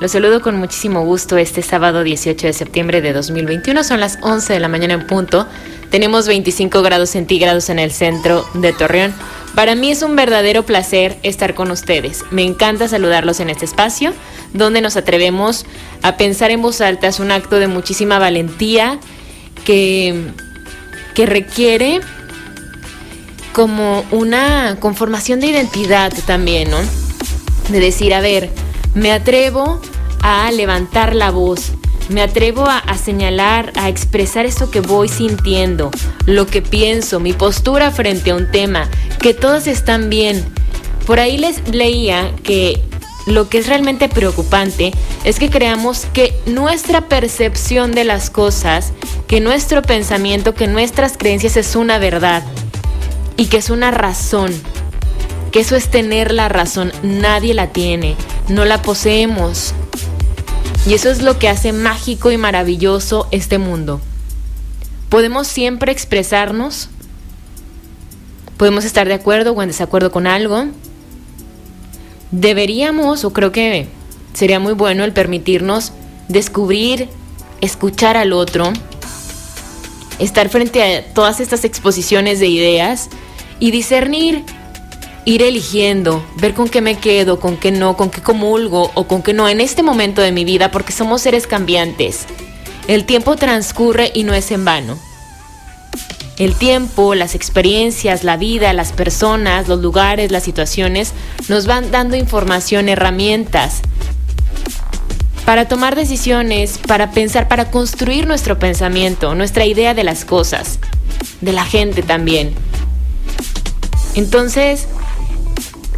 Los saludo con muchísimo gusto este sábado 18 de septiembre de 2021. Son las 11 de la mañana en punto. Tenemos 25 grados centígrados en el centro de Torreón. Para mí es un verdadero placer estar con ustedes. Me encanta saludarlos en este espacio donde nos atrevemos a pensar en voz alta. Es un acto de muchísima valentía que, que requiere como una conformación de identidad también, ¿no? De decir, a ver, me atrevo a levantar la voz, me atrevo a, señalar, a expresar eso que voy sintiendo, lo que pienso, mi postura frente a un tema, que todos están bien. Por ahí les leía que lo que es realmente preocupante es que creamos que nuestra percepción de las cosas, que nuestro pensamiento, que nuestras creencias es una verdad y que es una razón que eso es tener la razón, nadie la tiene, no la poseemos. Y eso es lo que hace mágico y maravilloso este mundo. Podemos siempre expresarnos, podemos estar de acuerdo o en desacuerdo con algo. Deberíamos, o creo que sería muy bueno el permitirnos descubrir, escuchar al otro, estar frente a todas estas exposiciones de ideas y discernir ir eligiendo, ver con qué me quedo, con qué no, con qué comulgo o con qué no en este momento de mi vida, porque somos seres cambiantes. El tiempo transcurre y no es en vano. El tiempo, las experiencias, la vida, las personas, los lugares, las situaciones nos van dando información, herramientas para tomar decisiones, para pensar, para construir nuestro pensamiento, nuestra idea de las cosas, de la gente también. Entonces,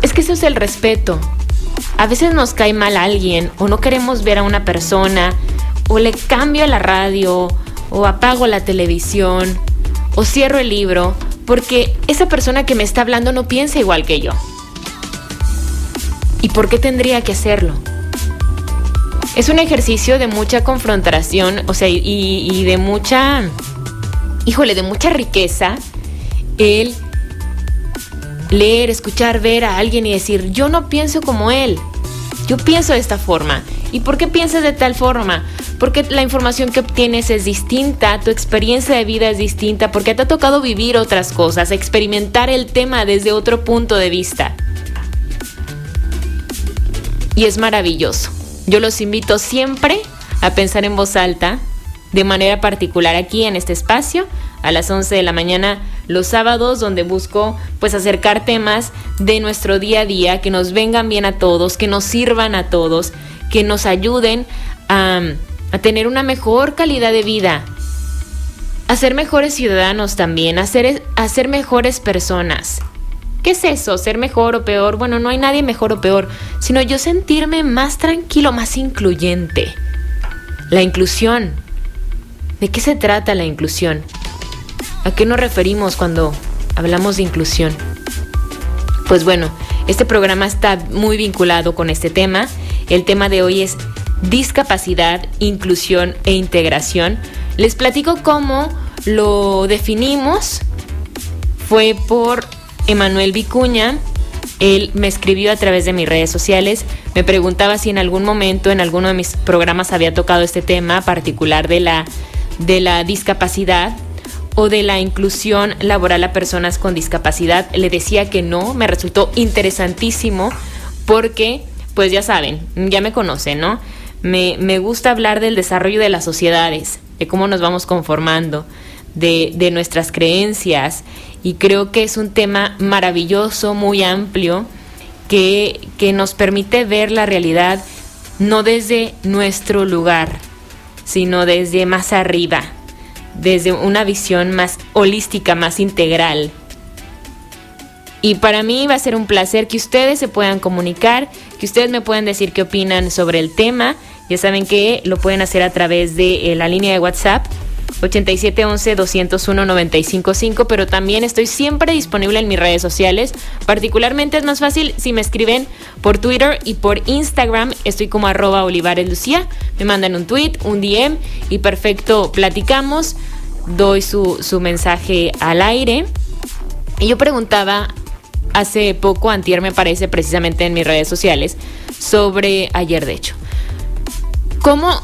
es que eso es el respeto. A veces nos cae mal a alguien o no queremos ver a una persona o le cambio la radio o apago la televisión o cierro el libro porque esa persona que me está hablando no piensa igual que yo. ¿Y por qué tendría que hacerlo? Es un ejercicio de mucha confrontación, o sea, y, y de mucha, híjole, de mucha riqueza el leer, escuchar, ver a alguien y decir, yo no pienso como él, yo pienso de esta forma. ¿Y por qué piensas de tal forma? Porque la información que obtienes es distinta, tu experiencia de vida es distinta, porque te ha tocado vivir otras cosas, experimentar el tema desde otro punto de vista. Y es maravilloso. Yo los invito siempre a pensar en voz alta, de manera particular aquí en este espacio, a las 11 de la mañana los sábados donde busco pues acercar temas de nuestro día a día que nos vengan bien a todos, que nos sirvan a todos, que nos ayuden a, tener una mejor calidad de vida, a ser mejores ciudadanos también, a a ser mejores personas. ¿Qué es eso? ¿Ser mejor o peor? Bueno, no hay nadie mejor o peor, sino yo sentirme más tranquilo, más incluyente. La inclusión. ¿De qué se trata la inclusión? ¿A qué nos referimos cuando hablamos de inclusión? Pues bueno, este programa está muy vinculado con este tema. El tema de hoy es discapacidad, inclusión e integración. Les platico cómo lo definimos. Fue por Emanuel Vicuña. Él me escribió a través de mis redes sociales. Me preguntaba si en algún momento, en alguno de mis programas, había tocado este tema particular de la, de la discapacidad o de la inclusión laboral a personas con discapacidad. Le decía que no, me resultó interesantísimo porque, pues ya saben, ya me conocen, ¿no? Me, me gusta hablar del desarrollo de las sociedades, de cómo nos vamos conformando, de, de nuestras creencias y creo que es un tema maravilloso, muy amplio, que, que nos permite ver la realidad no desde nuestro lugar, sino desde más arriba, desde una visión más holística, más integral. Y para mí va a ser un placer que ustedes se puedan comunicar, que ustedes me puedan decir qué opinan sobre el tema. Ya saben que lo pueden hacer a través de eh, la línea de WhatsApp 8711-201-955, pero también estoy siempre disponible en mis redes sociales. Particularmente es más fácil si me escriben por Twitter y por Instagram. Estoy como arroba Olivares Lucía. Me mandan un tweet, un DM y perfecto, platicamos. Doy su, su mensaje al aire. Y yo preguntaba hace poco, antier me parece precisamente en mis redes sociales, sobre ayer de hecho. ¿Cómo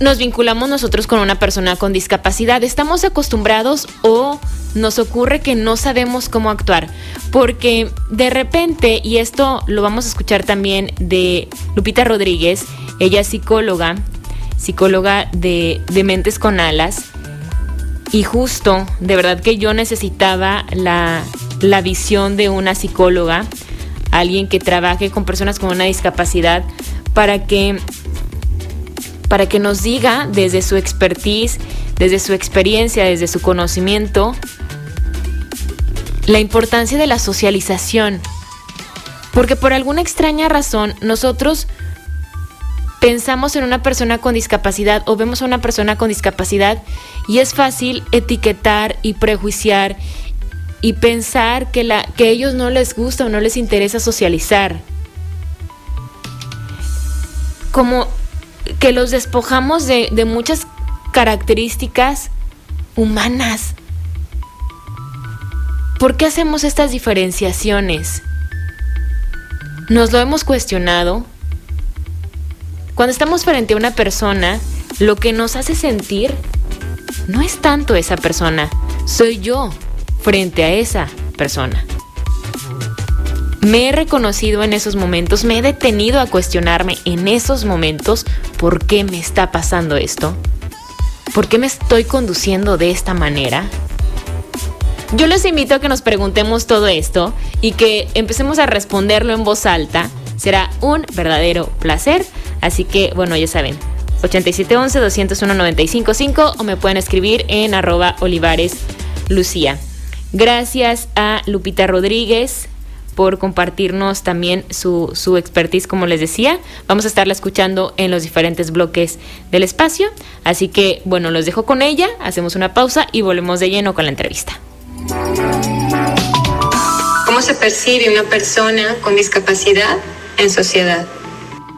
nos vinculamos nosotros con una persona con discapacidad? ¿Estamos acostumbrados o nos ocurre que no sabemos cómo actuar? Porque de repente, y esto lo vamos a escuchar también de Lupita Rodríguez, ella es psicóloga, psicóloga de, Mentes con Alas, y justo, de verdad que yo necesitaba la visión de una psicóloga, alguien que trabaje con personas con una discapacidad, para que, para que nos diga desde su expertise, desde su experiencia, desde su conocimiento, la importancia de la socialización. Porque por alguna extraña razón nosotros pensamos en una persona con discapacidad o vemos a una persona con discapacidad y es fácil etiquetar y prejuiciar y pensar que, la, que a ellos no les gusta o no les interesa socializar. Como que los despojamos de, de muchas características humanas. ¿Por qué hacemos estas diferenciaciones? Nos lo hemos cuestionado cuando estamos frente a una persona, lo que nos hace sentir no es tanto esa persona, soy yo frente a esa persona. Me he reconocido en esos momentos, me he detenido a cuestionarme en esos momentos por qué me está pasando esto, por qué me estoy conduciendo de esta manera. Yo les invito a que nos preguntemos todo esto y que empecemos a responderlo en voz alta. Será un verdadero placer Así que, bueno, ya saben, 8711-201-955 o me pueden escribir en arroba Olivares Lucía. Gracias a Lupita Rodríguez por compartirnos también su, su expertise, como les decía. Vamos a estarla escuchando en los diferentes bloques del espacio. Así que, bueno, los dejo con ella, hacemos una pausa y volvemos de lleno con la entrevista. ¿Cómo se percibe una persona con discapacidad en sociedad?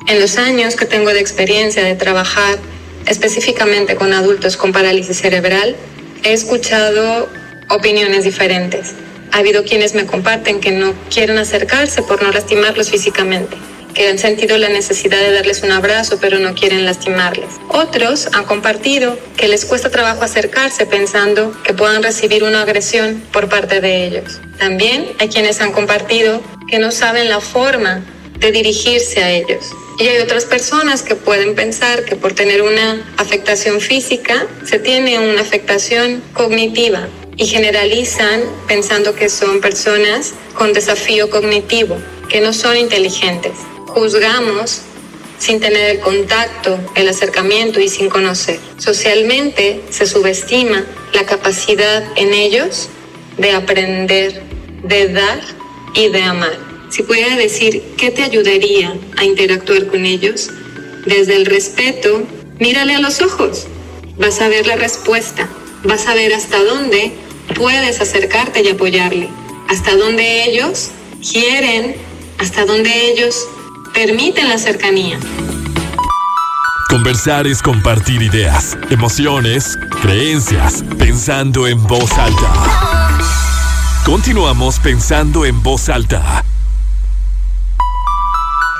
En los años que tengo de experiencia de trabajar específicamente con adultos con parálisis cerebral, he escuchado opiniones diferentes. Ha habido quienes me comparten que no quieren acercarse por no lastimarlos físicamente, que han sentido la necesidad de darles un abrazo pero no quieren lastimarles. Otros han compartido que les cuesta trabajo acercarse pensando que puedan recibir una agresión por parte de ellos. También hay quienes han compartido que no saben la forma de dirigirse a ellos y hay otras personas que pueden pensar que por tener una afectación física se tiene una afectación cognitiva y generalizan pensando que son personas con desafío cognitivo, que no son inteligentes. Juzgamos sin tener el contacto, el acercamiento y sin conocer. Socialmente se subestima la capacidad en ellos de aprender, de dar y de amar. Si pudiera decir qué te ayudaría a interactuar con ellos, desde el respeto, mírale a los ojos. Vas a ver la respuesta. Vas a ver hasta dónde puedes acercarte y apoyarle. Hasta dónde ellos quieren, hasta dónde ellos permiten la cercanía. Conversar es compartir ideas, emociones, creencias, pensando en voz alta. Continuamos pensando en voz alta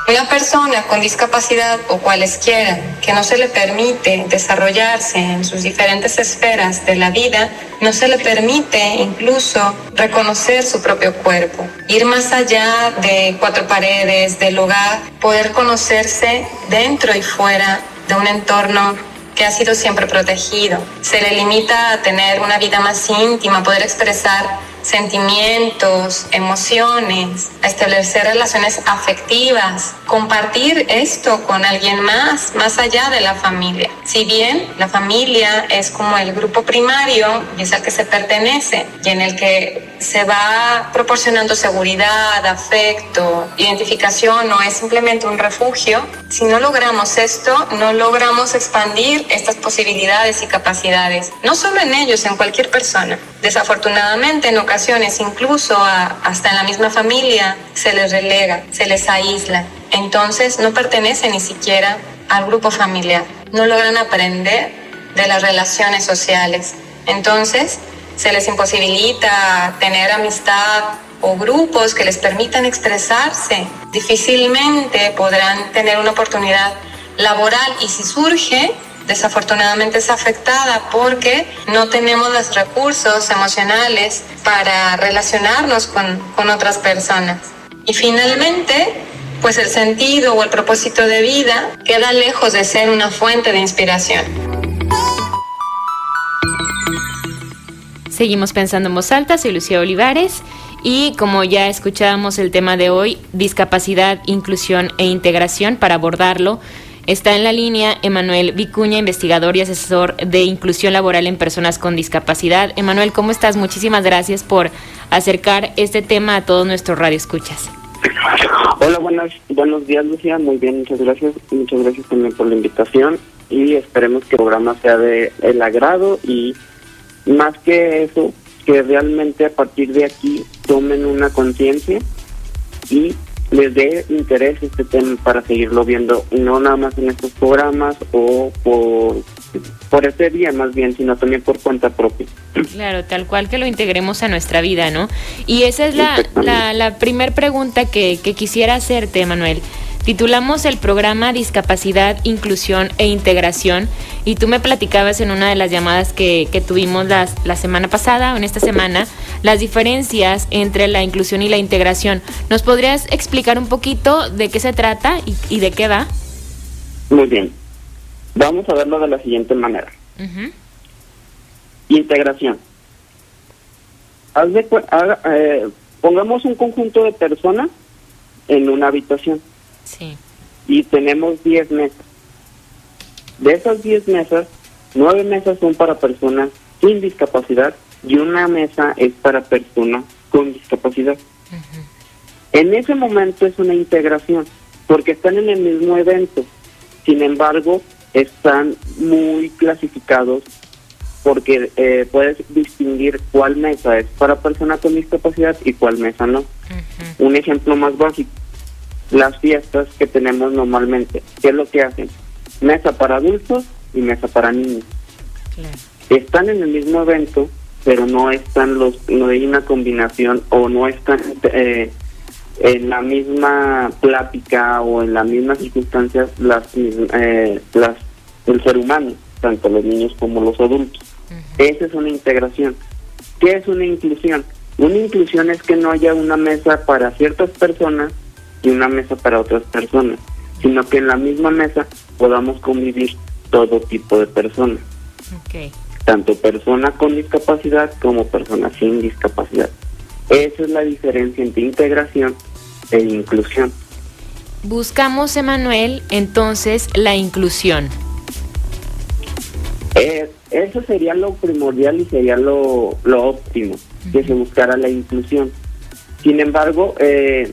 una persona con discapacidad o cualesquiera que no se le permite desarrollarse en sus diferentes esferas de la vida, no se le permite incluso reconocer su propio cuerpo, ir más allá de cuatro paredes, del hogar, poder conocerse dentro y fuera de un entorno que ha sido siempre protegido. Se le limita a tener una vida más íntima, poder expresar sentimientos, emociones, establecer relaciones afectivas, compartir esto con alguien más, más allá de la familia. Si bien la familia es como el grupo primario y es al que se pertenece y en el que se va proporcionando seguridad, afecto, identificación, no es simplemente un refugio. Si no logramos esto, no logramos expandir estas posibilidades y capacidades, no solo en ellos, en cualquier persona. Desafortunadamente, en ocasiones, incluso hasta en la misma familia, se les relega, se les aísla. Entonces, no pertenece ni siquiera al grupo familiar. No logran aprender de las relaciones sociales. Entonces, se les imposibilita tener amistad o grupos que les permitan expresarse. Difícilmente podrán tener una oportunidad laboral y si surge, desafortunadamente es afectada porque no tenemos los recursos emocionales para relacionarnos con, con otras personas. Y finalmente, pues el sentido o el propósito de vida queda lejos de ser una fuente de inspiración. Seguimos pensando en voz alta, soy Lucía Olivares y como ya escuchábamos el tema de hoy, discapacidad, inclusión e integración, para abordarlo, está en la línea Emanuel Vicuña, investigador y asesor de inclusión laboral en personas con discapacidad. Emanuel, ¿cómo estás? Muchísimas gracias por acercar este tema a todos nuestros radioescuchas. Hola, buenas, buenos días, Lucía. Muy bien, muchas gracias. Muchas gracias también por la invitación y esperemos que el programa sea de el agrado y más que eso, que realmente a partir de aquí tomen una conciencia y les dé interés este tema para seguirlo viendo, no nada más en estos programas o por, por este día más bien, sino también por cuenta propia. Claro, tal cual que lo integremos a nuestra vida, ¿no? Y esa es la, la, la primer pregunta que, que quisiera hacerte, Manuel. Titulamos el programa Discapacidad, Inclusión e Integración y tú me platicabas en una de las llamadas que, tuvimos las, la semana pasada o en esta semana las diferencias entre la inclusión y la integración. ¿Nos podrías explicar un poquito de qué se trata y, de qué va? Muy bien. Vamos a verlo de la siguiente manera. Integración. Eh, pongamos un conjunto de personas en una habitación Sí. Y tenemos 10 mesas. De esas 10 mesas, 9 mesas son para personas sin discapacidad y una mesa es para personas con discapacidad. En ese momento es una integración, porque están en el mismo evento. Sin embargo, están muy clasificados porque eh, puedes distinguir cuál mesa es para personas con discapacidad y cuál mesa no. Un ejemplo más básico las fiestas que tenemos normalmente. ¿Qué es lo que hacen? Mesa para adultos y mesa para niños. Están en el mismo evento, pero no están los, no hay una combinación o no están eh, en la misma plática o en las mismas circunstancias las, eh, las el ser humano, tanto los niños como los adultos. Esa es una integración. ¿Qué es una inclusión? Una inclusión es que no haya una mesa para ciertas personas y una mesa para otras personas, sino que en la misma mesa podamos convivir todo tipo de personas. Tanto personas con discapacidad como personas sin discapacidad. Esa es la diferencia entre integración e inclusión. Buscamos, Emanuel, entonces la inclusión. Eh, eso sería lo primordial y sería lo, lo óptimo, que se buscara la inclusión. Sin embargo, eh,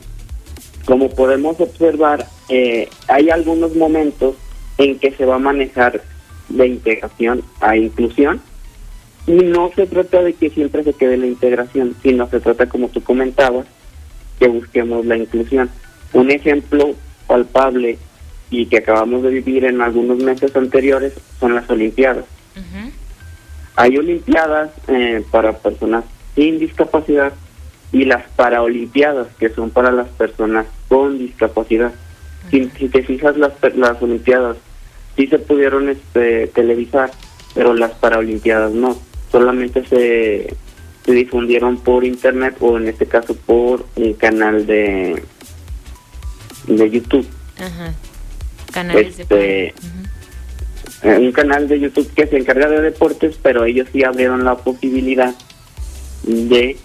como podemos observar, eh, hay algunos momentos en que se va a manejar de integración a inclusión y no se trata de que siempre se quede la integración, sino se trata, como tú comentabas, que busquemos la inclusión. Un ejemplo palpable y que acabamos de vivir en algunos meses anteriores son las Olimpiadas. Hay Olimpiadas eh, para personas sin discapacidad y las Paraolimpiadas, que son para las personas con discapacidad. Si, te fijas, las, las Olimpiadas sí se pudieron este, televisar, pero las Paraolimpiadas no. Solamente se, se difundieron por internet o en este caso por un canal de, de YouTube. Ajá. Canales de... Este, un canal de YouTube que se encarga de deportes, pero ellos sí abrieron la posibilidad de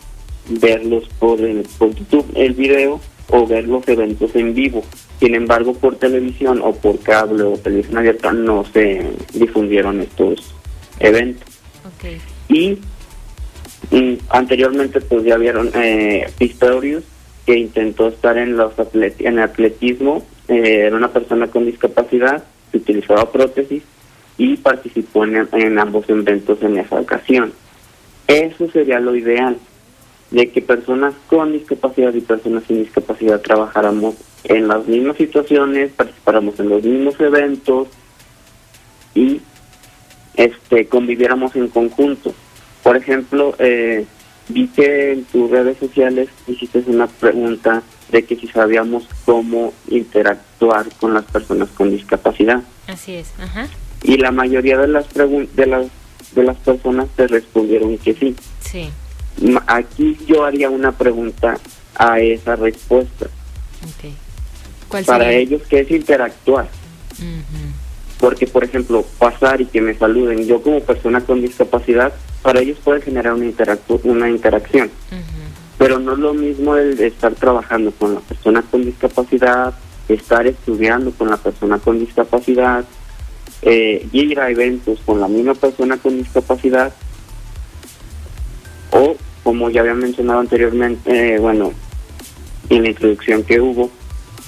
verlos por, por YouTube el video o ver los eventos en vivo. Sin embargo, por televisión o por cable o televisión abierta no se difundieron estos eventos. Y anteriormente pues ya vieron eh, Pistorius que intentó estar en los en atletismo, eh, era una persona con discapacidad, utilizaba prótesis y participó en, en ambos eventos en esa ocasión. Eso sería lo ideal, de que personas con discapacidad y personas sin discapacidad trabajáramos en las mismas situaciones, participáramos en los mismos eventos y este conviviéramos en conjunto. Por ejemplo, eh, vi que en tus redes sociales hiciste una pregunta de que si sabíamos cómo interactuar con las personas con discapacidad. Así es, ajá. Y la mayoría de las de las de las personas te respondieron que sí. Sí. Aquí yo haría una pregunta a esa respuesta. Okay. ¿Cuál Para ellos, ¿qué es interactuar? Porque, por ejemplo, pasar y que me saluden, yo como persona con discapacidad, para ellos puede generar una, una interacción. Pero no es lo mismo el estar trabajando con la persona con discapacidad, estar estudiando con la persona con discapacidad, eh, ir a eventos con la misma persona con discapacidad, o como ya había mencionado anteriormente, eh, bueno, en la introducción que hubo,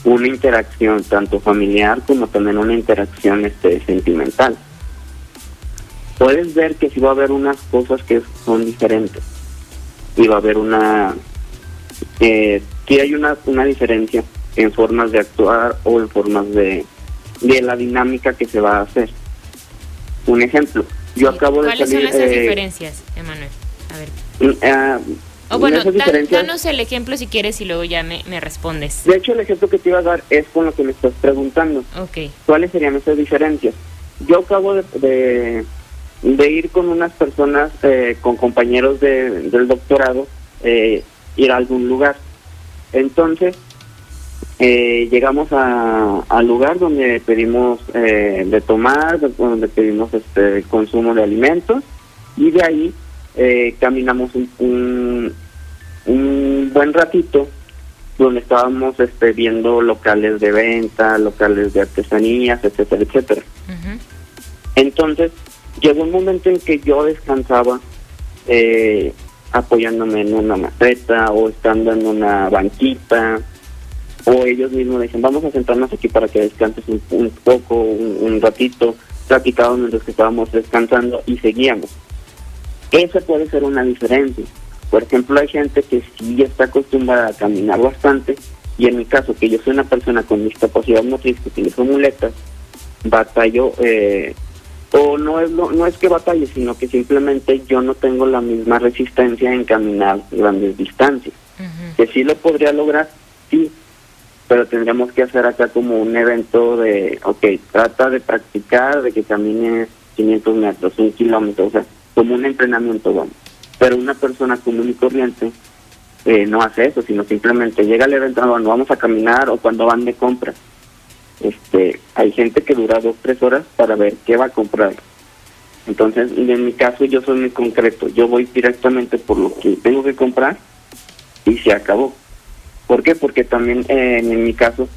una interacción tanto familiar como también una interacción este sentimental puedes ver que sí va a haber unas cosas que son diferentes y va a haber una eh, sí hay una, una diferencia en formas de actuar o en formas de, de la dinámica que se va a hacer. Un ejemplo, yo acabo de ¿Cuáles son esas eh, diferencias, Emanuel? A ver. O bueno, danos el ejemplo si quieres y luego ya me, me, respondes. De hecho, el ejemplo que te iba a dar es con lo que me estás preguntando. Ok. ¿Cuáles serían esas diferencias? Yo acabo de de ir con unas personas, eh, con compañeros de, del doctorado, eh, ir a algún lugar. Entonces, eh, llegamos al lugar donde pedimos de tomar, donde pedimos este consumo de alimentos y de ahí caminamos un, un, buen ratito donde estábamos este, viendo locales de venta, locales de artesanías, etcétera, etcétera. Entonces, llegó un momento en que yo descansaba eh, apoyándome en una maceta o estando en una banquita o ellos mismos dicen vamos a sentarnos aquí para que descanses un, poco, un, ratito, platicábamos mientras que estábamos descansando y seguíamos. Eso puede ser una diferencia. Por ejemplo, hay gente que sí está acostumbrada a caminar bastante y en mi caso, que yo soy una persona con discapacidad motriz que utilizo muletas, batallo eh, o no es no es que batalle sino que simplemente yo no tengo la misma resistencia en caminar grandes distancias que sí lo podría lograr sí pero tendríamos que hacer acá como un evento de ok trata de practicar de que camines 500 metros un kilómetro o sea como un entrenamiento bueno pero una persona común y corriente eh, no hace eso sino simplemente llega al evento cuando vamos a caminar o cuando van de compras este, hay gente que dura dos, tres horas para ver qué va a comprar. Entonces, en mi caso yo soy muy concreto, yo voy directamente por lo que tengo que comprar y se acabó. ¿Por qué? Porque también eh, en mi caso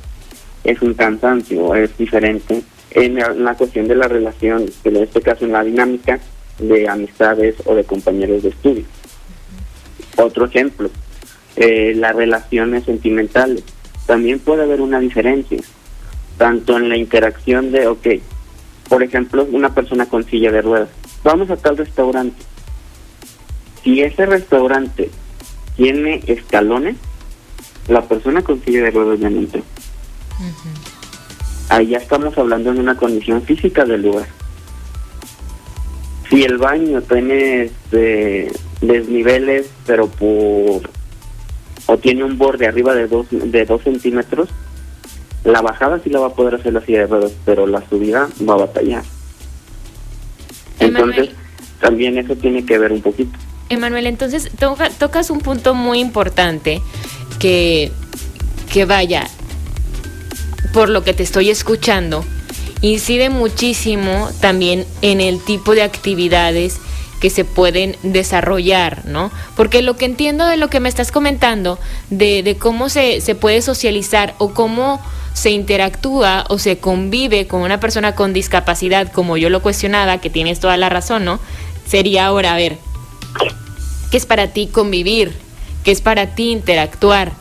es un cansancio, es diferente en la, cuestión de la relación, en este caso en la dinámica de amistades o de compañeros de estudio. Otro ejemplo, eh, las relaciones sentimentales. También puede haber una diferencia tanto en la interacción de, ok, por ejemplo, una persona con silla de ruedas, vamos a tal restaurante. Si ese restaurante tiene escalones, la persona con silla de ruedas ya no entra. Ahí ya estamos hablando de una condición física del lugar. Si el baño tiene este, desniveles, pero por o tiene un borde arriba de dos, de dos centímetros, la bajada sí la va a poder hacer la silla de ruedas, pero la subida va a batallar. Entonces, también eso tiene que ver un poquito. Emanuel, entonces tocas un punto muy importante que, que vaya, por lo que te estoy escuchando, incide muchísimo también en el tipo de actividades que se pueden desarrollar, ¿no? Porque lo que entiendo de lo que me estás comentando, de, de cómo se, se puede socializar o cómo se interactúa o se convive con una persona con discapacidad, como yo lo cuestionaba, que tienes toda la razón, ¿no? Sería ahora, a ver, que es para ti convivir, que es para ti interactuar.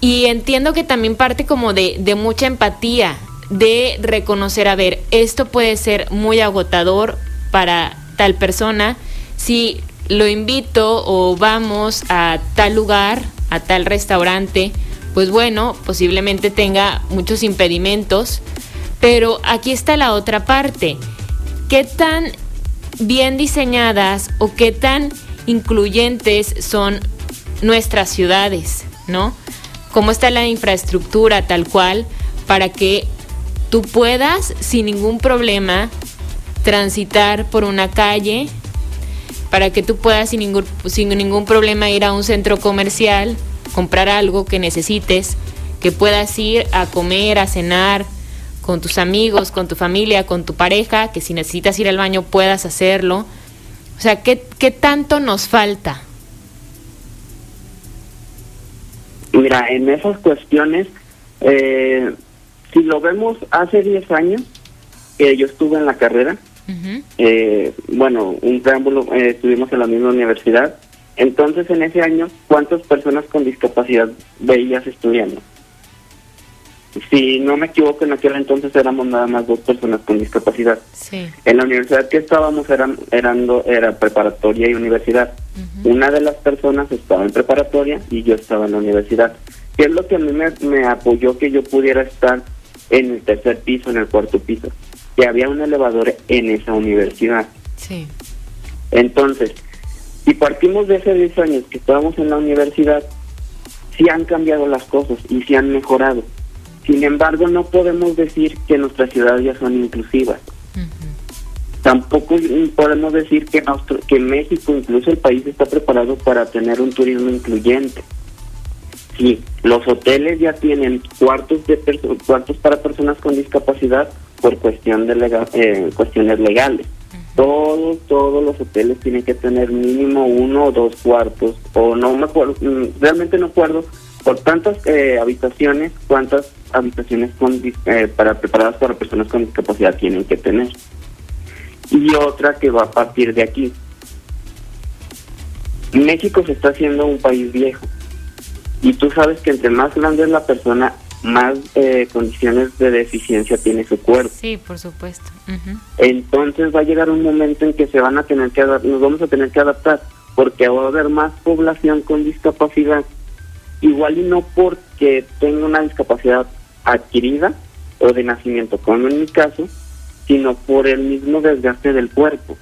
Y entiendo que también parte como de, de mucha empatía, de reconocer, a ver, esto puede ser muy agotador para tal persona. Si lo invito o vamos a tal lugar, a tal restaurante, pues bueno, posiblemente tenga muchos impedimentos, pero aquí está la otra parte. ¿Qué tan bien diseñadas o qué tan incluyentes son nuestras ciudades, ¿no? ¿Cómo está la infraestructura tal cual para que tú puedas sin ningún problema transitar por una calle, para que tú puedas sin ningún, sin ningún problema ir a un centro comercial, comprar algo que necesites, que puedas ir a comer, a cenar con tus amigos, con tu familia, con tu pareja, que si necesitas ir al baño puedas hacerlo. O sea, ¿qué, qué tanto nos falta? Mira, en esas cuestiones, eh, si lo vemos hace 10 años, que yo estuve en la carrera, eh, bueno, un preámbulo, eh, estuvimos en la misma universidad, entonces en ese año, ¿cuántas personas con discapacidad veías estudiando? Si no me equivoco, en aquel entonces éramos nada más dos personas con discapacidad. En la universidad que estábamos eran, eran era preparatoria y universidad. Una de las personas estaba en preparatoria y yo estaba en la universidad. ¿Qué es lo que a mí me, me apoyó que yo pudiera estar en el tercer piso, en el cuarto piso? Que había un elevador en esa universidad. Sí. Entonces, si partimos de hace 10 años que estábamos en la universidad, sí han cambiado las cosas y sí han mejorado. Sin embargo, no podemos decir que nuestras ciudades ya son inclusivas. Tampoco podemos decir que, México, incluso el país, está preparado para tener un turismo incluyente. Sí, los hoteles ya tienen cuartos de cuartos para personas con discapacidad por cuestión de eh, cuestiones legales. Todos, todos los hoteles tienen que tener mínimo uno o dos cuartos, o no me acuerdo, mm, realmente no acuerdo por tantas eh, habitaciones, cuántas habitaciones con, eh, para preparadas para personas con discapacidad tienen que tener. Y otra que va a partir de aquí. México se está haciendo un país viejo. Y tú sabes que entre más grande es la persona, más eh, condiciones de deficiencia tiene su cuerpo. Sí, por supuesto. Entonces va a llegar un momento en que se van a tener que nos vamos a tener que adaptar, porque va a haber más población con discapacidad igual y no porque tenga una discapacidad adquirida o de nacimiento, como en mi caso, sino por el mismo desgaste del cuerpo.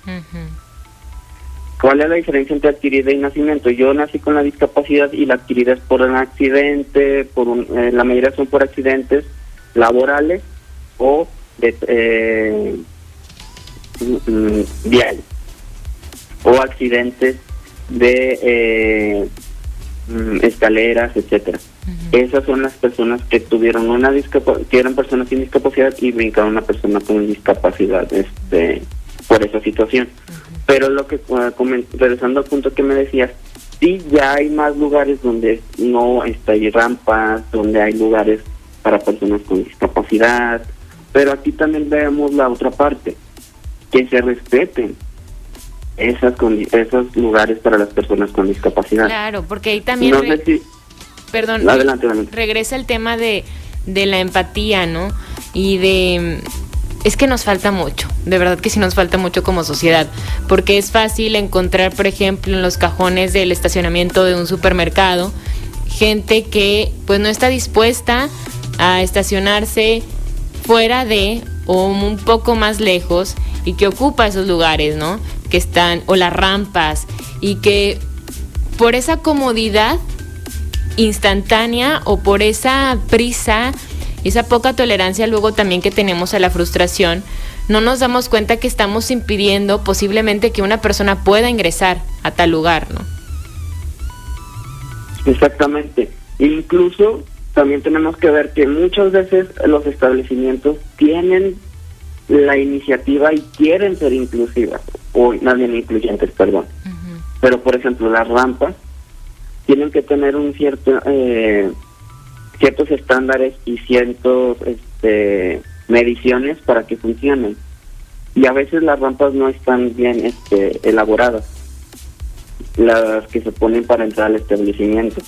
¿Cuál es la diferencia entre adquirida y nacimiento? Yo nací con la discapacidad y la adquirida es por un accidente, por eh, la mayoría son por accidentes laborales o de eh, mm, o accidentes de eh, Mm, escaleras, etcétera. Esas son las personas que tuvieron una discapacidad, que eran personas sin discapacidad y brincaron una persona con discapacidad este por esa situación. Pero lo que regresando al punto que me decías, sí ya hay más lugares donde no está hay rampas, donde hay lugares para personas con discapacidad, pero aquí también vemos la otra parte, que se respeten esas esos lugares para las personas con discapacidad. Claro, porque ahí también... Perdón, regresa el tema de, de la empatía, ¿no? Y de... Es que nos falta mucho, de verdad que sí nos falta mucho como sociedad, porque es fácil encontrar, por ejemplo, en los cajones del estacionamiento de un supermercado, gente que pues no está dispuesta a estacionarse fuera de o un poco más lejos y que ocupa esos lugares, ¿no? Que están, o las rampas, y que por esa comodidad instantánea o por esa prisa, esa poca tolerancia luego también que tenemos a la frustración, no nos damos cuenta que estamos impidiendo posiblemente que una persona pueda ingresar a tal lugar, ¿no? Exactamente. Incluso también tenemos que ver que muchas veces los establecimientos tienen la iniciativa y quieren ser inclusivas, o nadie incluyentes, perdón. Pero, por ejemplo, las rampas tienen que tener un cierto eh, ciertos estándares y ciertos este, mediciones para que funcionen. Y a veces las rampas no están bien este, elaboradas. las que se ponen para entrar al establecimiento.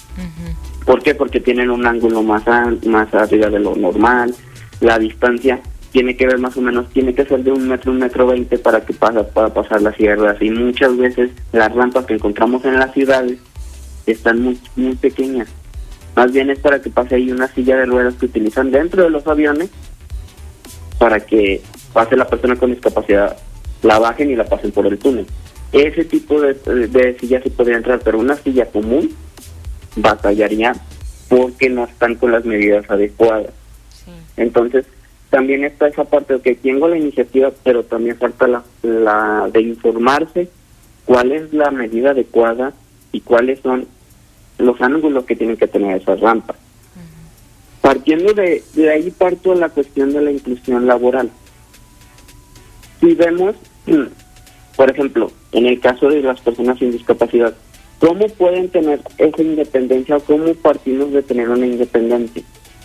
¿Por qué? Porque tienen un ángulo más, más arriba de lo normal, la distancia tiene que ver más o menos, tiene que ser de un metro, un metro veinte para que pasa, para pasar las sierras y muchas veces las rampas que encontramos en las ciudades están muy, muy pequeñas. Más bien es para que pase ahí una silla de ruedas que utilizan dentro de los aviones para que pase la persona con discapacidad, la bajen y la pasen por el túnel. Ese tipo de, de silla sí podría entrar, pero una silla común batallaría porque no están con las medidas adecuadas. Entonces, también está esa parte de que tengo la iniciativa, pero también falta la, la de informarse cuál es la medida adecuada y cuáles son los ángulos que tienen que tener esas rampas. Partiendo de, de ahí parto la cuestión de la inclusión laboral. Si vemos, por ejemplo, en el caso de las personas sin discapacidad, ¿cómo pueden tener esa independencia o cómo partimos de tener una independencia?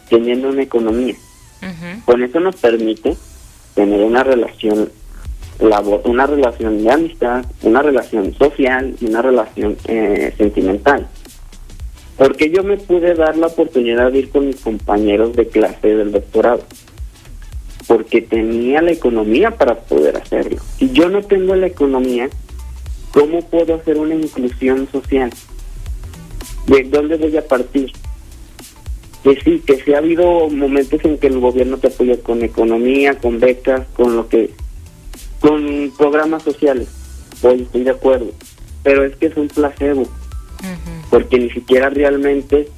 Teniendo una economía. Con eso nos permite tener una relación una relación de amistad, una relación social y una relación eh, sentimental. Porque yo me pude dar la oportunidad de ir con mis compañeros de clase del doctorado. Porque tenía la economía para poder hacerlo. Si yo no tengo la economía, ¿cómo puedo hacer una inclusión social? ¿De dónde voy a partir? que sí, que sí ha habido momentos en que el gobierno te apoya con economía, con becas, con lo que, con programas sociales. Hoy estoy de acuerdo, pero es que es un placebo, porque ni siquiera realmente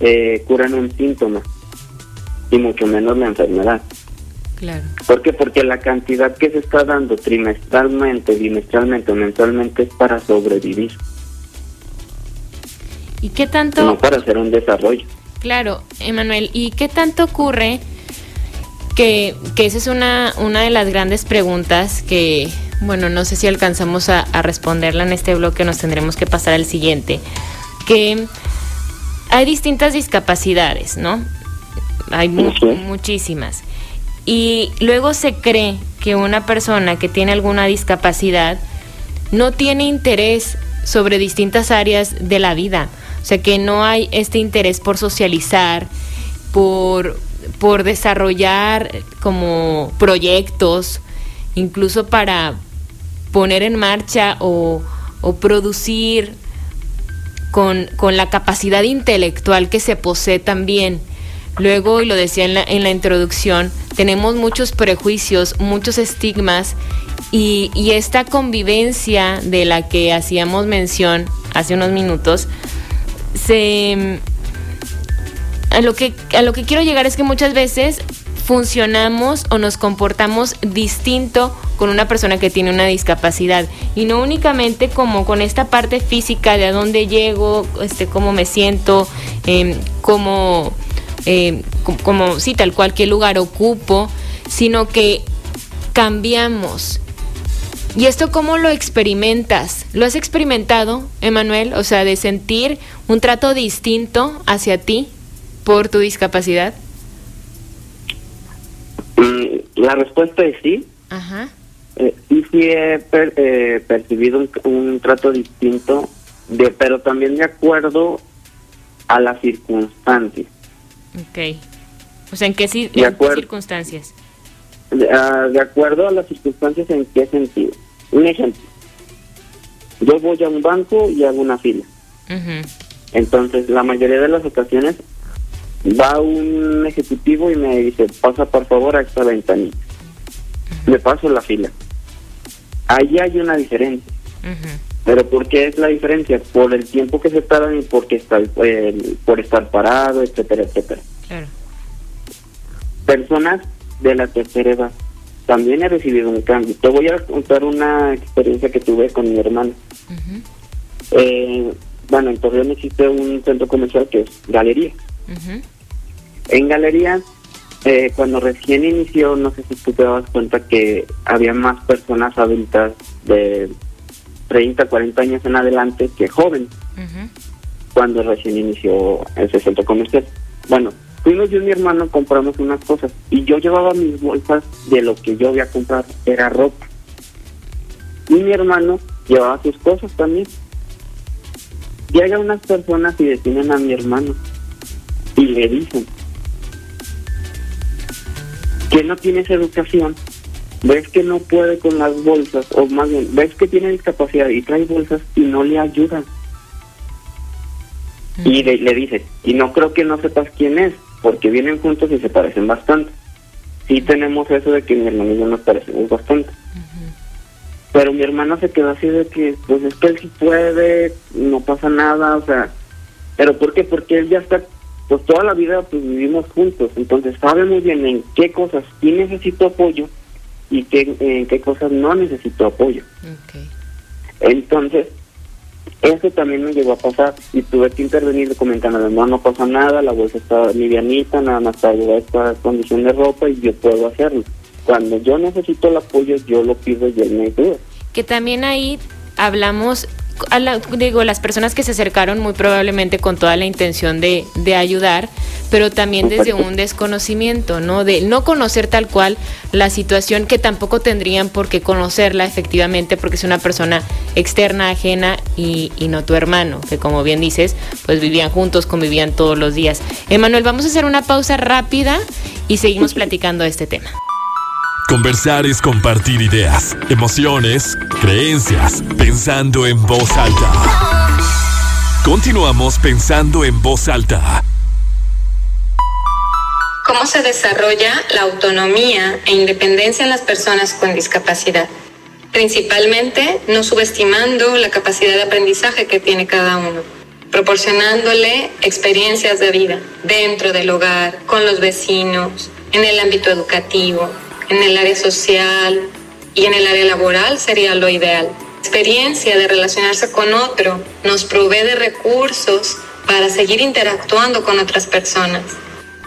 eh, curan un síntoma y mucho menos la enfermedad. Claro. ¿Por qué? Porque la cantidad que se está dando trimestralmente, bimestralmente o mensualmente es para sobrevivir. ¿Y qué tanto? No para hacer un desarrollo. Claro, Emanuel, ¿y qué tanto ocurre? Que, esa es una, una de las grandes preguntas que, bueno, no sé si alcanzamos a, responderla en este bloque, nos tendremos que pasar al siguiente, que hay distintas discapacidades, ¿no? Hay muchísimas. Y luego se cree que una persona que tiene alguna discapacidad no tiene interés sobre distintas áreas de la vida. O sea, que no hay este interés por socializar, por, por desarrollar como proyectos, incluso para poner en marcha o, producir con, la capacidad intelectual que se posee también. Luego, y lo decía en la, en la introducción, tenemos muchos prejuicios, muchos estigmas y, y, esta convivencia de la que hacíamos mención hace unos minutos, se a lo que a lo que quiero llegar es que muchas veces funcionamos o nos comportamos distinto con una persona que tiene una discapacidad y no únicamente como con esta parte física de a dónde llego, este, cómo me siento, eh, cómo, eh, como, sí, tal cual qué lugar ocupo, sino que cambiamos ¿Y esto cómo lo experimentas? ¿Lo has experimentado, Emanuel? O sea, de sentir un trato distinto hacia ti por tu discapacidad. La respuesta es sí. Ajá. Eh, y sí he eh, percibido un, trato distinto, de, pero también de acuerdo a las circunstancias. Ok. O sea, ¿en qué, circunstancias? Ah, de acuerdo a las circunstancias, ¿en qué sentido? Un ejemplo. Yo voy a un banco y hago una fila. Entonces, la mayoría de las ocasiones va un ejecutivo y me dice, pasa por favor a esta ventanita. Me paso la fila. Ahí hay una diferencia. Pero ¿por qué es la diferencia? Por el tiempo que se tardan y porque está, por estar parado, etcétera, etcétera. Personas de la tercera edad también he recibido un cambio. Te voy a contar una experiencia que tuve con mi hermano. eh, bueno, en Torreón existe un centro comercial que es Galería. En Galería, eh, cuando recién inició, no sé si tú te das cuenta que había más personas adultas de 30, 40 años en adelante que jóvenes, cuando recién inició ese centro comercial. Bueno, Fuimos yo y mi hermano compramos unas cosas y yo llevaba mis bolsas de lo que yo había comprado, era ropa. Y mi hermano llevaba sus cosas también. Llegan unas personas y detienen a mi hermano y le dicen que no tienes educación, ves que no puede con las bolsas, o más bien, ves que tiene discapacidad y trae bolsas y no le ayudan. Y le, dice, y no creo que no sepas quién es, porque vienen juntos y se parecen bastante. Sí tenemos eso de que mi hermano y yo nos parecemos bastante. Pero mi hermana se quedó así de que, pues es que él sí puede, no pasa nada, o sea, ¿pero por qué? Porque él ya está, pues toda la vida pues vivimos juntos, entonces sabe muy bien en qué cosas sí necesito apoyo y qué, en qué cosas no necesito apoyo. Entonces, eso también me llegó a pasar y tuve que intervenir comentando, no, no pasa nada, la bolsa está livianita, nada más a esta condición de ropa y yo puedo hacerlo. Cuando yo necesito el apoyo, yo lo pido y él me ayuda. Que también ahí hablamos digo, las personas que se acercaron muy probablemente con toda la intención de, de, ayudar, pero también desde un desconocimiento, ¿no? De no conocer tal cual la situación que tampoco tendrían por qué conocerla efectivamente porque es una persona externa, ajena y, y no tu hermano, que como bien dices, pues vivían juntos, convivían todos los días. Emanuel, vamos a hacer una pausa rápida y seguimos platicando de este tema. Conversar es compartir ideas, emociones, creencias, pensando en voz alta. Continuamos pensando en voz alta. ¿Cómo se desarrolla la autonomía e independencia en las personas con discapacidad? Principalmente no subestimando la capacidad de aprendizaje que tiene cada uno, proporcionándole experiencias de vida dentro del hogar, con los vecinos, en el ámbito educativo, en el área social y en el área laboral sería lo ideal. experiencia de relacionarse con otro nos provee de recursos para seguir interactuando con otras personas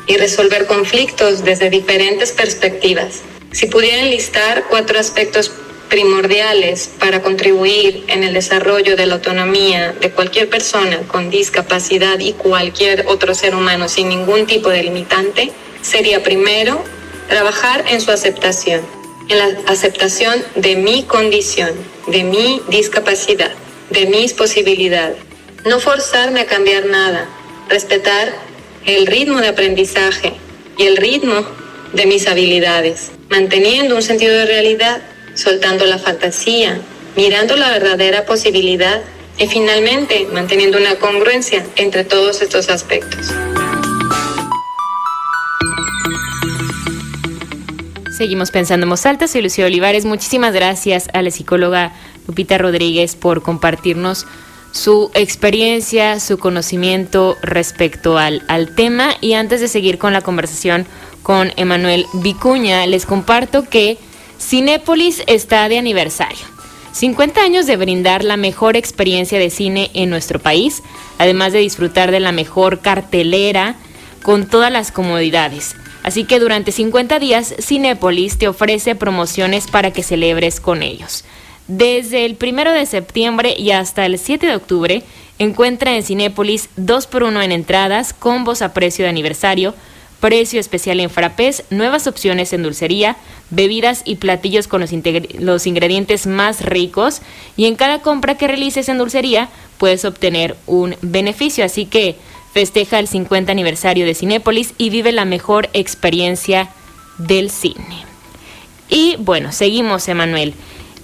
y resolver conflictos desde diferentes perspectivas. Si pudieran listar cuatro aspectos primordiales para contribuir en el desarrollo de la autonomía de cualquier persona con discapacidad y cualquier otro ser humano sin ningún tipo de limitante, sería primero trabajar en su aceptación, en la aceptación de mi condición, de mi discapacidad, de mis posibilidades. No forzarme a cambiar nada, respetar el ritmo de aprendizaje y el ritmo de mis habilidades, manteniendo un sentido de realidad, soltando la fantasía, mirando la verdadera posibilidad y finalmente manteniendo una congruencia entre todos estos aspectos. Seguimos pensando en voz alta. Soy Lucía Olivares. Muchísimas gracias a la psicóloga Lupita Rodríguez por compartirnos su experiencia, su conocimiento respecto al, al tema. Y antes de seguir con la conversación con Emanuel Vicuña, les comparto que Cinépolis está de aniversario. 50 años de brindar la mejor experiencia de cine en nuestro país, además de disfrutar de la mejor cartelera con todas las comodidades. Así que durante 50 días Cinépolis te ofrece promociones para que celebres con ellos. Desde el 1 de septiembre y hasta el 7 de octubre, encuentra en Cinépolis 2x1 en entradas, combos a precio de aniversario, precio especial en frappés, nuevas opciones en dulcería, bebidas y platillos con los, los, ingredientes más ricos y en cada compra que realices en dulcería puedes obtener un beneficio. Así que festeja el 50 aniversario de Cinépolis y vive la mejor experiencia del cine. Y bueno, seguimos, Emanuel.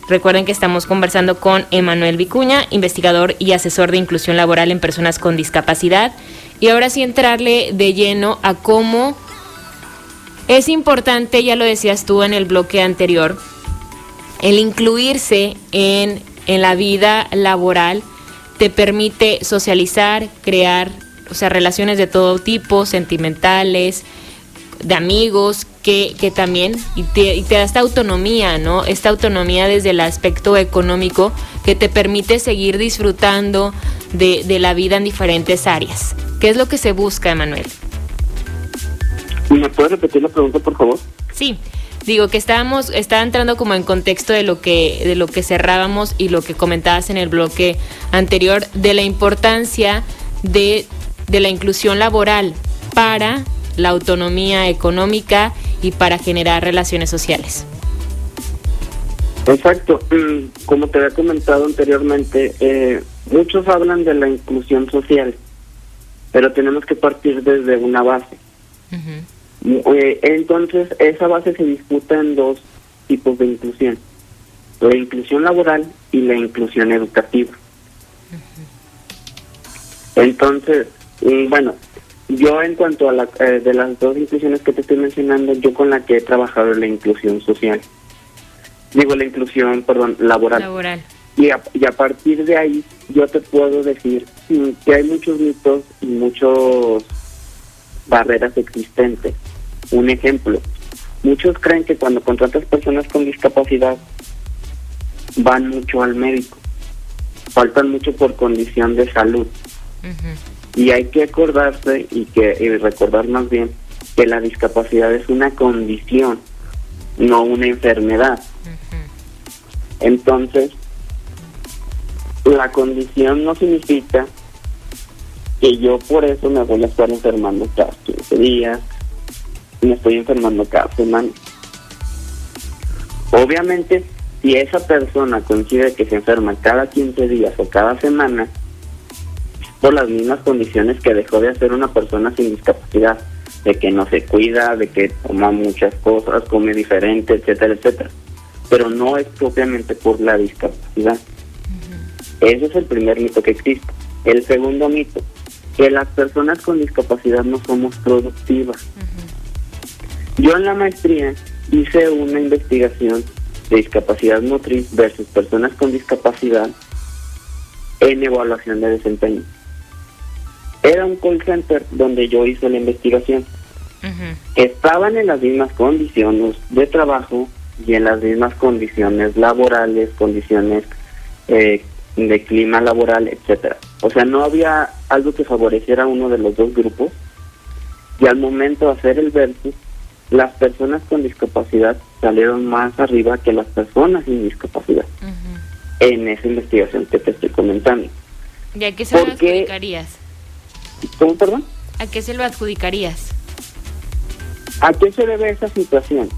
Recuerden que estamos conversando con Emanuel Vicuña, investigador y asesor de inclusión laboral en personas con discapacidad. Y ahora sí entrarle de lleno a cómo es importante, ya lo decías tú en el bloque anterior, el incluirse en, en la vida laboral te permite socializar, crear o sea, relaciones de todo tipo, sentimentales, de amigos, que, que también, y te, da esta autonomía, ¿no? Esta autonomía desde el aspecto económico que te permite seguir disfrutando de, de la vida en diferentes áreas. ¿Qué es lo que se busca, Emanuel? ¿Me puedes repetir la pregunta, por favor? Sí, digo que estábamos, estaba entrando como en contexto de lo que, de lo que cerrábamos y lo que comentabas en el bloque anterior, de la importancia de de la inclusión laboral para la autonomía económica y para generar relaciones sociales. Exacto. Mm, como te había comentado anteriormente, eh, muchos hablan de la inclusión social, pero tenemos que partir desde una base. Eh, entonces, esa base se disputa en dos tipos de inclusión. La inclusión laboral y la inclusión educativa. Entonces, mm, bueno, yo en cuanto a la, eh, de las dos inclusiones que te estoy mencionando, yo con la que he trabajado en la inclusión social. Digo, la inclusión, perdón, laboral. Laboral. Y a, y a partir de ahí yo te puedo decir que hay muchos mitos y muchos barreras existentes. Un ejemplo, muchos creen que cuando contratas personas con discapacidad van mucho al médico, faltan mucho por condición de salud. Y hay que acordarse y que y recordar más bien que la discapacidad es una condición, no una enfermedad. Entonces, la condición no significa que yo por eso me voy a estar enfermando cada 15 días, me estoy enfermando cada semana. Obviamente, si esa persona coincide que se enferma cada 15 días o cada semana, por las mismas condiciones que dejó de hacer una persona sin discapacidad, de que no se cuida, de que toma muchas cosas, come diferente, etcétera, etcétera. Pero no es propiamente por la discapacidad. Ese es el primer mito que existe. El segundo mito, que las personas con discapacidad no somos productivas. Yo en la maestría hice una investigación de discapacidad motriz versus personas con discapacidad en evaluación de desempeño. Era un call center donde yo hice la investigación. Estaban en las mismas condiciones de trabajo y en las mismas condiciones laborales, condiciones eh, de clima laboral, etcétera. O sea, no había algo que favoreciera a uno de los dos grupos. Y al momento de hacer el versus, las personas con discapacidad salieron más arriba que las personas sin discapacidad en esa investigación que te estoy comentando. ¿Y a qué se lo? ¿Cómo, perdón? ¿A qué se lo adjudicarías? ¿A qué se debe esa situación?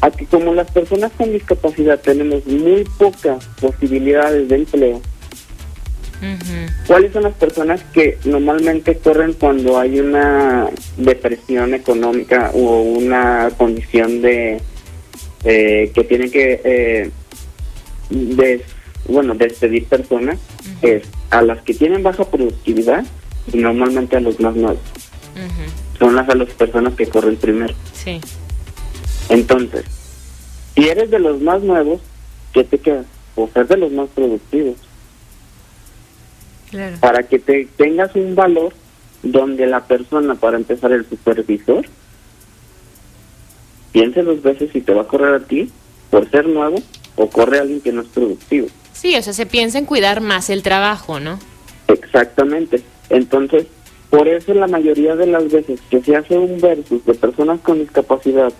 A que como las personas con discapacidad tenemos muy pocas posibilidades de empleo, ¿Cuáles son las personas que normalmente corren cuando hay una depresión económica o una condición de eh, que tienen que eh, bueno despedir personas? Es a las que tienen baja productividad y normalmente a los más nuevos. Son las a las personas que corren primero. Sí. Entonces, si eres de los más nuevos, ¿qué te queda? O ser de los más productivos para que te tengas un valor donde la persona, para empezar el supervisor, piense dos veces si te va a correr a ti por ser nuevo o corre a alguien que no es productivo. Sí, o sea, se piensa en cuidar más el trabajo, ¿no? Exactamente. Entonces, por eso la mayoría de las veces que se hace un versus de personas con discapacidad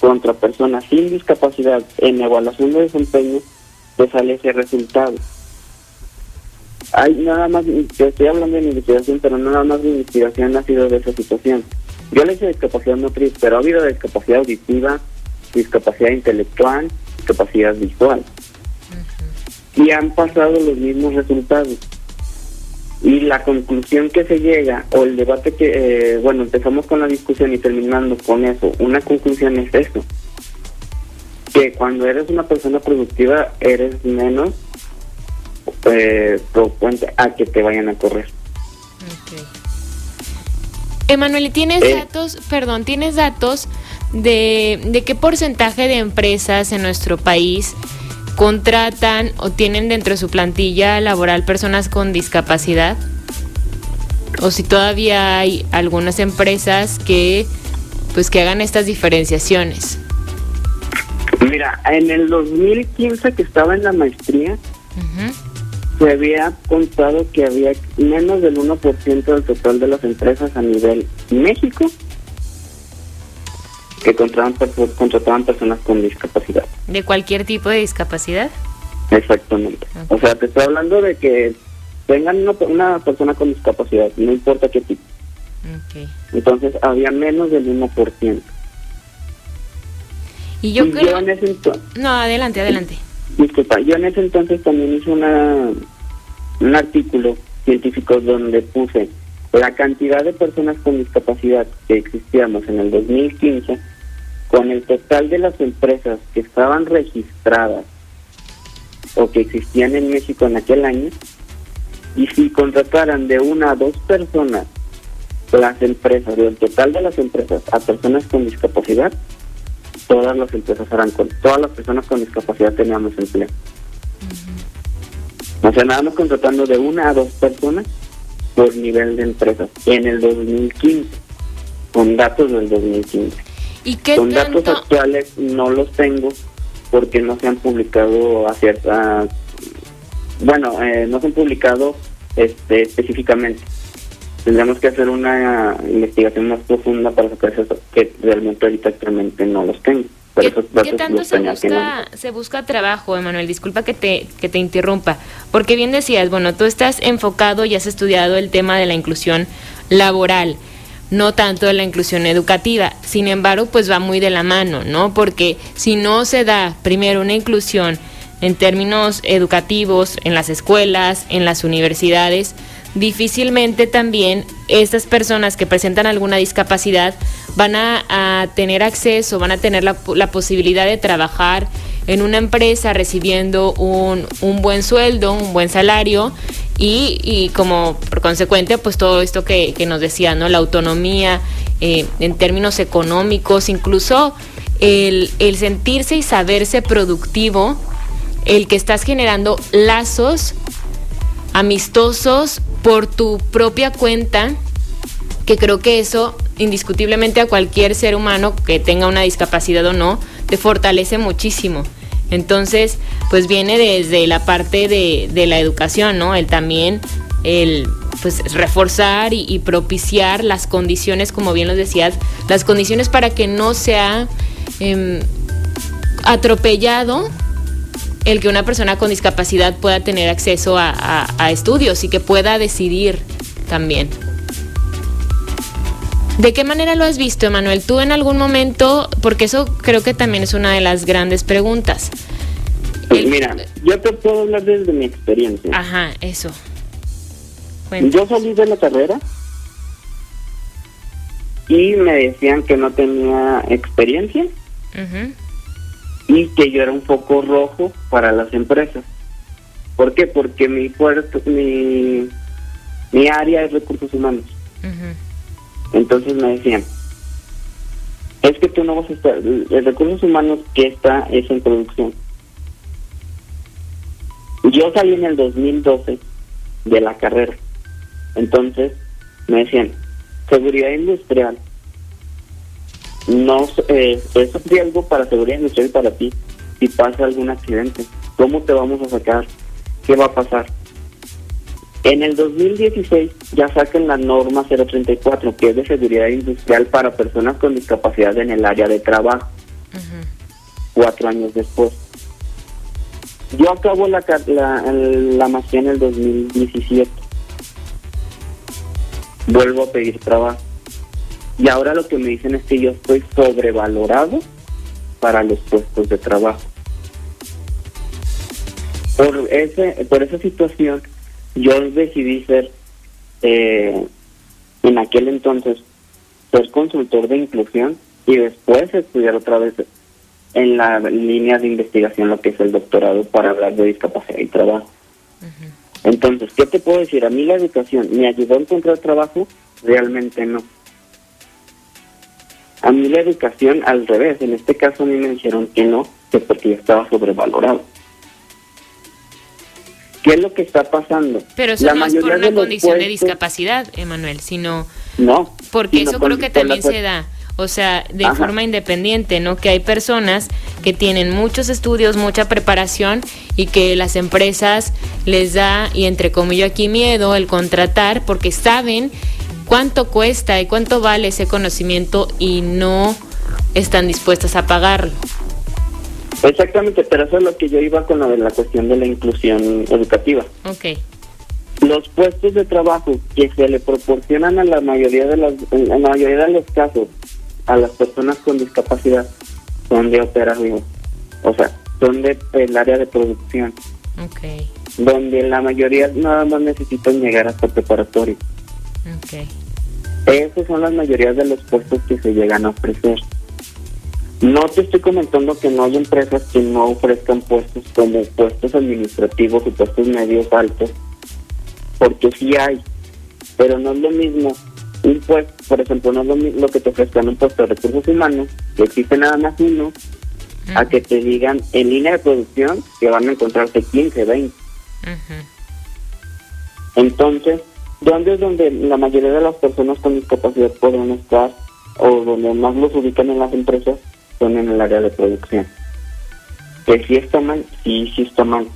contra personas sin discapacidad en evaluación de desempeño, te sale ese resultado. Hay nada más, te estoy hablando de mi investigación, pero nada más mi investigación ha sido de esa situación. Yo le hice discapacidad motriz, pero ha habido discapacidad auditiva, discapacidad intelectual, discapacidad visual. Y han pasado los mismos resultados. Y la conclusión que se llega, o el debate que, eh, bueno, empezamos con la discusión y terminando con eso, una conclusión es esto, que cuando eres una persona productiva eres menos eh, a que te vayan a correr. Emanuel, ¿tienes eh. datos, perdón, tienes datos de, de qué porcentaje de empresas en nuestro país contratan o tienen dentro de su plantilla laboral personas con discapacidad? O si todavía hay algunas empresas que pues que hagan estas diferenciaciones. Mira, en el 2015 que estaba en la maestría, se había contado que había menos del 1% del total de las empresas a nivel México que contrataban, contrataban personas con discapacidad. ¿De cualquier tipo de discapacidad? Exactamente. O sea, te estoy hablando de que tengan una, persona con discapacidad, no importa qué tipo. Okay. Entonces, había menos del 1%. Y yo, creo... en ese entonces... No, adelante, adelante. Disculpa, yo en ese entonces también hice una, un artículo científico donde puse la cantidad de personas con discapacidad que existíamos en el 2015 con el total de las empresas que estaban registradas o que existían en México en aquel año, y si contrataran de una a dos personas las empresas, del total de las empresas a personas con discapacidad, todas las empresas eran con, todas las personas con discapacidad teníamos empleo. O sea, nada contratando de una a dos personas por nivel de empresas en el 2015, con datos del 2015. ¿Y qué con datos actuales no los tengo porque no se han publicado a cierta, bueno, eh, no se han publicado este, específicamente. Tendríamos que hacer una investigación más profunda para sacar eso, que realmente ahorita actualmente no los tengo. ¿Qué, tanto se busca, se busca trabajo, Emanuel? Disculpa que te, que te interrumpa, porque bien decías, bueno, tú estás enfocado y has estudiado el tema de la inclusión laboral, no tanto de la inclusión educativa. Sin embargo, pues va muy de la mano, ¿no? Porque si no se da primero una inclusión en términos educativos, en las escuelas, en las universidades, difícilmente también estas personas que presentan alguna discapacidad van a, tener acceso, van a tener la, posibilidad de trabajar en una empresa recibiendo un, buen sueldo, un buen salario y, como por consecuente pues todo esto que, nos decía, ¿no? La autonomía eh, en términos económicos, incluso el, el sentirse y saberse productivo, el que estás generando lazos amistosos por tu propia cuenta, que creo que eso indiscutiblemente a cualquier ser humano que tenga una discapacidad o no, te fortalece muchísimo. Entonces, pues viene desde la parte de, la educación, ¿no? El también, el pues reforzar y, propiciar las condiciones, como bien lo decías, las condiciones para que no sea em, atropellado el que una persona con discapacidad pueda tener acceso a, estudios y que pueda decidir también. ¿De qué manera lo has visto, Emanuel? ¿Tú en algún momento, porque eso creo que también es una de las grandes preguntas? Pues mira, yo te puedo hablar desde mi experiencia. Ajá, eso. Yo salí de la carrera y me decían que no tenía experiencia. Y que yo era un poco rojo para las empresas. ¿Por qué? Porque mi puerto, mi, mi área es recursos humanos. Entonces me decían, es que tú no vas a estar, el recursos humanos que está es en producción. Yo salí en el 2012 de la carrera. Entonces me decían, seguridad industrial no eh, es riesgo para seguridad industrial para ti si pasa algún accidente. ¿Cómo te vamos a sacar? ¿Qué va a pasar? En el 2016 ya sacan la norma 034, que es de seguridad industrial para personas con discapacidad en el área de trabajo. Cuatro años después. Yo acabo la, la, la maestría en el 2017. Vuelvo a pedir trabajo. Y ahora lo que me dicen es que yo estoy sobrevalorado para los puestos de trabajo. Por, ese, por esa situación, yo decidí ser, eh, en aquel entonces, ser consultor de inclusión y después estudiar otra vez en la línea de investigación lo que es el doctorado para hablar de discapacidad y trabajo. Entonces, ¿qué te puedo decir? A mí la educación me ayudó a encontrar trabajo, realmente no. A mí la educación al revés, en este caso a mí me dijeron que no, que porque ya estaba sobrevalorado. ¿Qué es lo que está pasando? Pero eso no es por una condición de discapacidad, Emanuel, sino... No. Porque eso creo que también se da, o sea, de forma independiente, ¿no? Que hay personas que tienen muchos estudios, mucha preparación y que las empresas les da, y entre comillas aquí miedo, el contratar porque saben cuánto cuesta y cuánto vale ese conocimiento y no están dispuestas a pagarlo. Exactamente, pero eso es lo que yo iba con la de la cuestión de la inclusión educativa. Ok. Los puestos de trabajo que se le proporcionan a la mayoría de las, en la mayoría de los casos a las personas con discapacidad son de operación, o sea, son del el área de producción. Okay. Donde la mayoría nada más necesitan llegar hasta preparatorio. Okay. Esos son las mayorías de los puestos que se llegan a ofrecer. No te estoy comentando que no hay empresas que no ofrezcan puestos como puestos administrativos y puestos medios altos, porque sí hay, pero no es lo mismo un puesto, por ejemplo, no es lo mismo que te ofrezcan un puesto de recursos humanos, que existe nada más uno, a que te digan en línea de producción que van a encontrarse 15, 20. Entonces, ¿dónde es donde la mayoría de las personas con discapacidad pueden estar o donde más los ubican en las empresas son en el área de producción? Que si está mal, sí, sí está mal.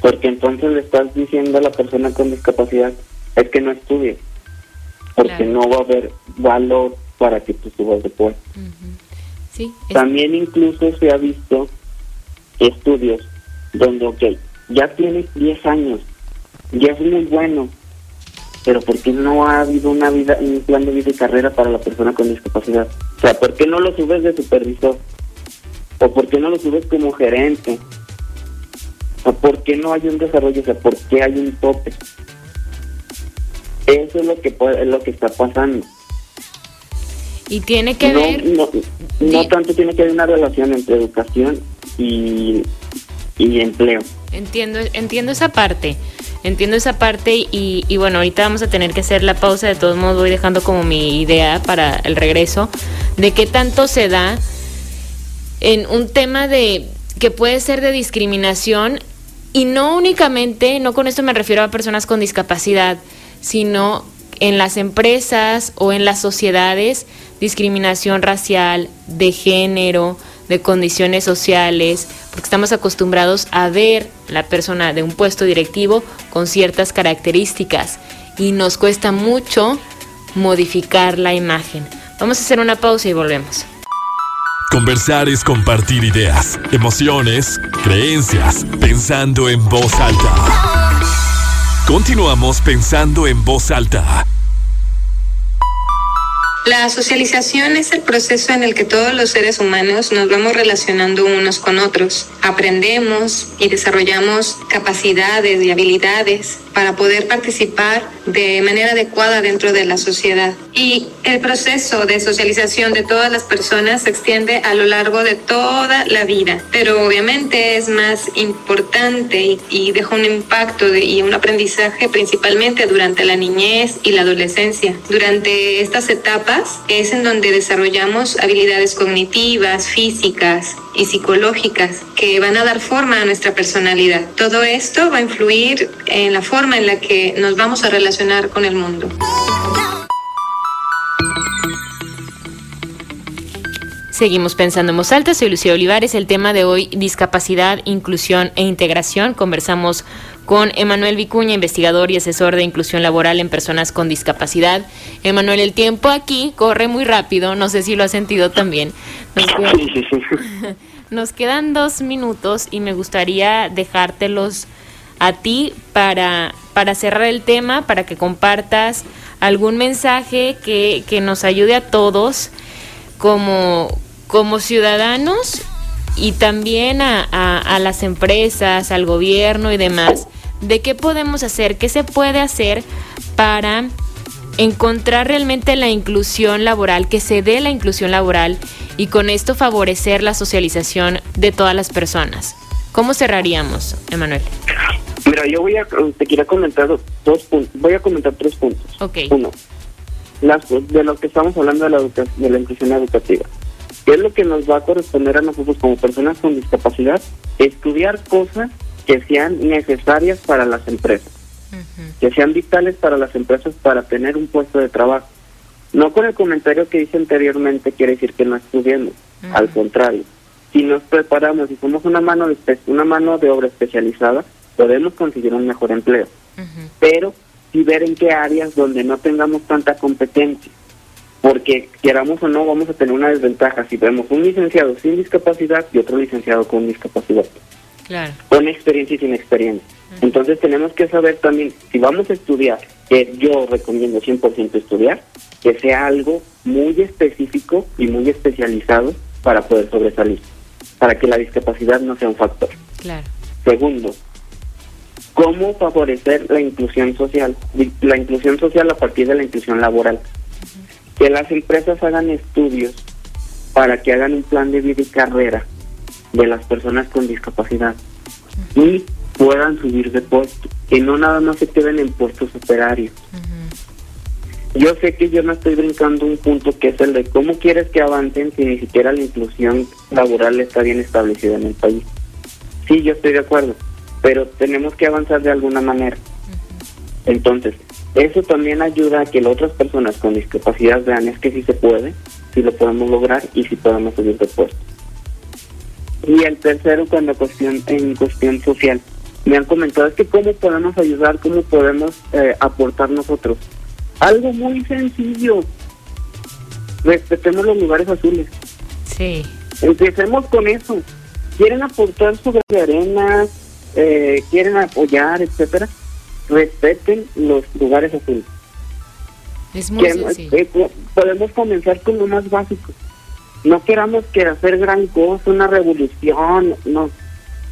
Porque entonces le estás diciendo a la persona con discapacidad, es que no estudie, porque no va a haber valor para que tú subas de puesto. También incluso se ha visto estudios donde, ok, ya tienes 10 años, ya es muy bueno, pero ¿por qué no ha habido una vida, un plan de vida y carrera para la persona con discapacidad? O sea, ¿por qué no lo subes de supervisor? ¿O por qué no lo subes como gerente? ¿O por qué no hay un desarrollo? O sea, ¿por qué hay un tope? Eso es lo que, es lo que está pasando. Y tiene que ver... No, tanto tiene que haber una relación entre educación y, y empleo. Entiendo, entiendo esa parte. Entiendo esa parte y, y, bueno, ahorita vamos a tener que hacer la pausa. De todos modos, voy dejando como mi idea para el regreso de qué tanto se da en un tema de que puede ser de discriminación y no únicamente, no con esto me refiero a personas con discapacidad, sino en las empresas o en las sociedades discriminación racial, de género, de condiciones sociales, porque estamos acostumbrados a ver la persona de un puesto directivo con ciertas características y nos cuesta mucho modificar la imagen. Vamos a hacer una pausa y volvemos. Conversar es compartir ideas, emociones, creencias, pensando en voz alta. Continuamos pensando en voz alta la socialización es el proceso en el que todos los seres humanos nos vamos relacionando unos con otros. Aprendemos y desarrollamos capacidades y habilidades para poder participar de manera adecuada dentro de la sociedad. Y el proceso de socialización de todas las personas se extiende a lo largo de toda la vida, pero obviamente es más importante y, deja un impacto y un aprendizaje principalmente durante la niñez y la adolescencia. Durante estas etapas es en donde desarrollamos habilidades cognitivas, físicas, y psicológicas que van a dar forma a nuestra personalidad. Todo esto va a influir en la forma en la que nos vamos a relacionar con el mundo. Seguimos pensando en voz alta, soy Lucía Olivares. El tema de hoy, discapacidad, inclusión e integración. Conversamos con Emanuel Vicuña, investigador y asesor de inclusión laboral en personas con discapacidad. Emanuel, el tiempo aquí corre muy rápido, no sé si lo has sentido también. Nos quedan, dos minutos y me gustaría dejártelos a ti para, para cerrar el tema, para que compartas algún mensaje que, que nos ayude a todos como, como ciudadanos y también a, a, las empresas, al gobierno y demás, de qué podemos hacer, qué se puede hacer para encontrar realmente la inclusión laboral, que se dé la inclusión laboral y con esto favorecer la socialización de todas las personas. ¿Cómo cerraríamos, Emanuel? Mira, yo voy a, te quiero comentar dos puntos, voy a comentar tres puntos. Ok. Uno, las, de lo que estamos hablando de la, de la inclusión educativa. ¿Qué es lo que nos va a corresponder a nosotros como personas con discapacidad? Estudiar cosas que sean necesarias para las empresas, que sean vitales para las empresas para tener un puesto de trabajo. No con el comentario que hice anteriormente quiere decir que no estudiemos, al contrario. Si nos preparamos y somos una mano de, una mano de obra especializada, podemos conseguir un mejor empleo. Pero sí ver en qué áreas donde no tengamos tanta competencia. Porque queramos o no, vamos a tener una desventaja si vemos un licenciado sin discapacidad y otro licenciado con discapacidad. Con experiencia y sin experiencia. Entonces tenemos que saber también, si vamos a estudiar, que yo recomiendo 100% estudiar, que sea algo muy específico y muy especializado para poder sobresalir. para que la discapacidad no sea un factor. Claro. Segundo, cómo favorecer la inclusión social, la inclusión social a partir de la inclusión laboral. Que las empresas hagan estudios para que hagan un plan de vida y carrera de las personas con discapacidad y puedan subir de puesto, que no nada más se queden en puestos operarios. Yo sé que yo no estoy brincando un punto que es el de cómo quieres que avancen si ni siquiera la inclusión laboral está bien establecida en el país. Sí, yo estoy de acuerdo, pero tenemos que avanzar de alguna manera. Entonces, eso también ayuda a que las otras personas con discapacidad vean es que sí se puede, si lo podemos lograr y si podemos subir de puesto. Y el tercero, cuando cuestión, en cuestión social, me han comentado es que cómo podemos ayudar, cómo podemos eh, aportar nosotros. Algo muy sencillo. Respetemos los lugares azules. Sí. Empecemos con eso. Quieren aportar su de arena, eh, quieren apoyar, etcétera. Respeten los lugares azules. Es muy sencillo. Eh, podemos comenzar con lo más básico. No queramos que hacer gran cosa, una revolución, no.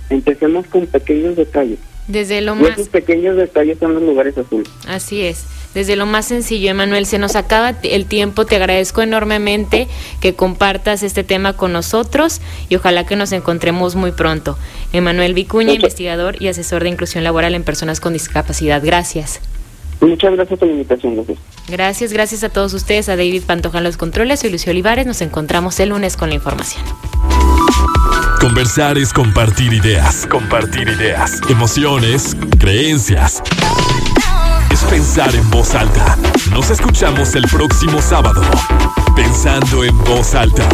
Empecemos con pequeños detalles. Desde lo más... esos pequeños detalles son los lugares azules. Así es. Desde lo más sencillo, Emanuel, se nos acaba el tiempo. Te agradezco enormemente que compartas este tema con nosotros y ojalá que nos encontremos muy pronto. Emanuel Vicuña, investigador y asesor de inclusión laboral en personas con discapacidad. Gracias. Muchas gracias por la invitación, gracias. Gracias, gracias a todos ustedes, a David Pantoja en los controles, soy Lucio Olivares, nos encontramos el lunes con la información. Conversar es compartir ideas, compartir ideas, emociones, creencias. Es pensar en voz alta. Nos escuchamos el próximo sábado. Pensando en voz alta.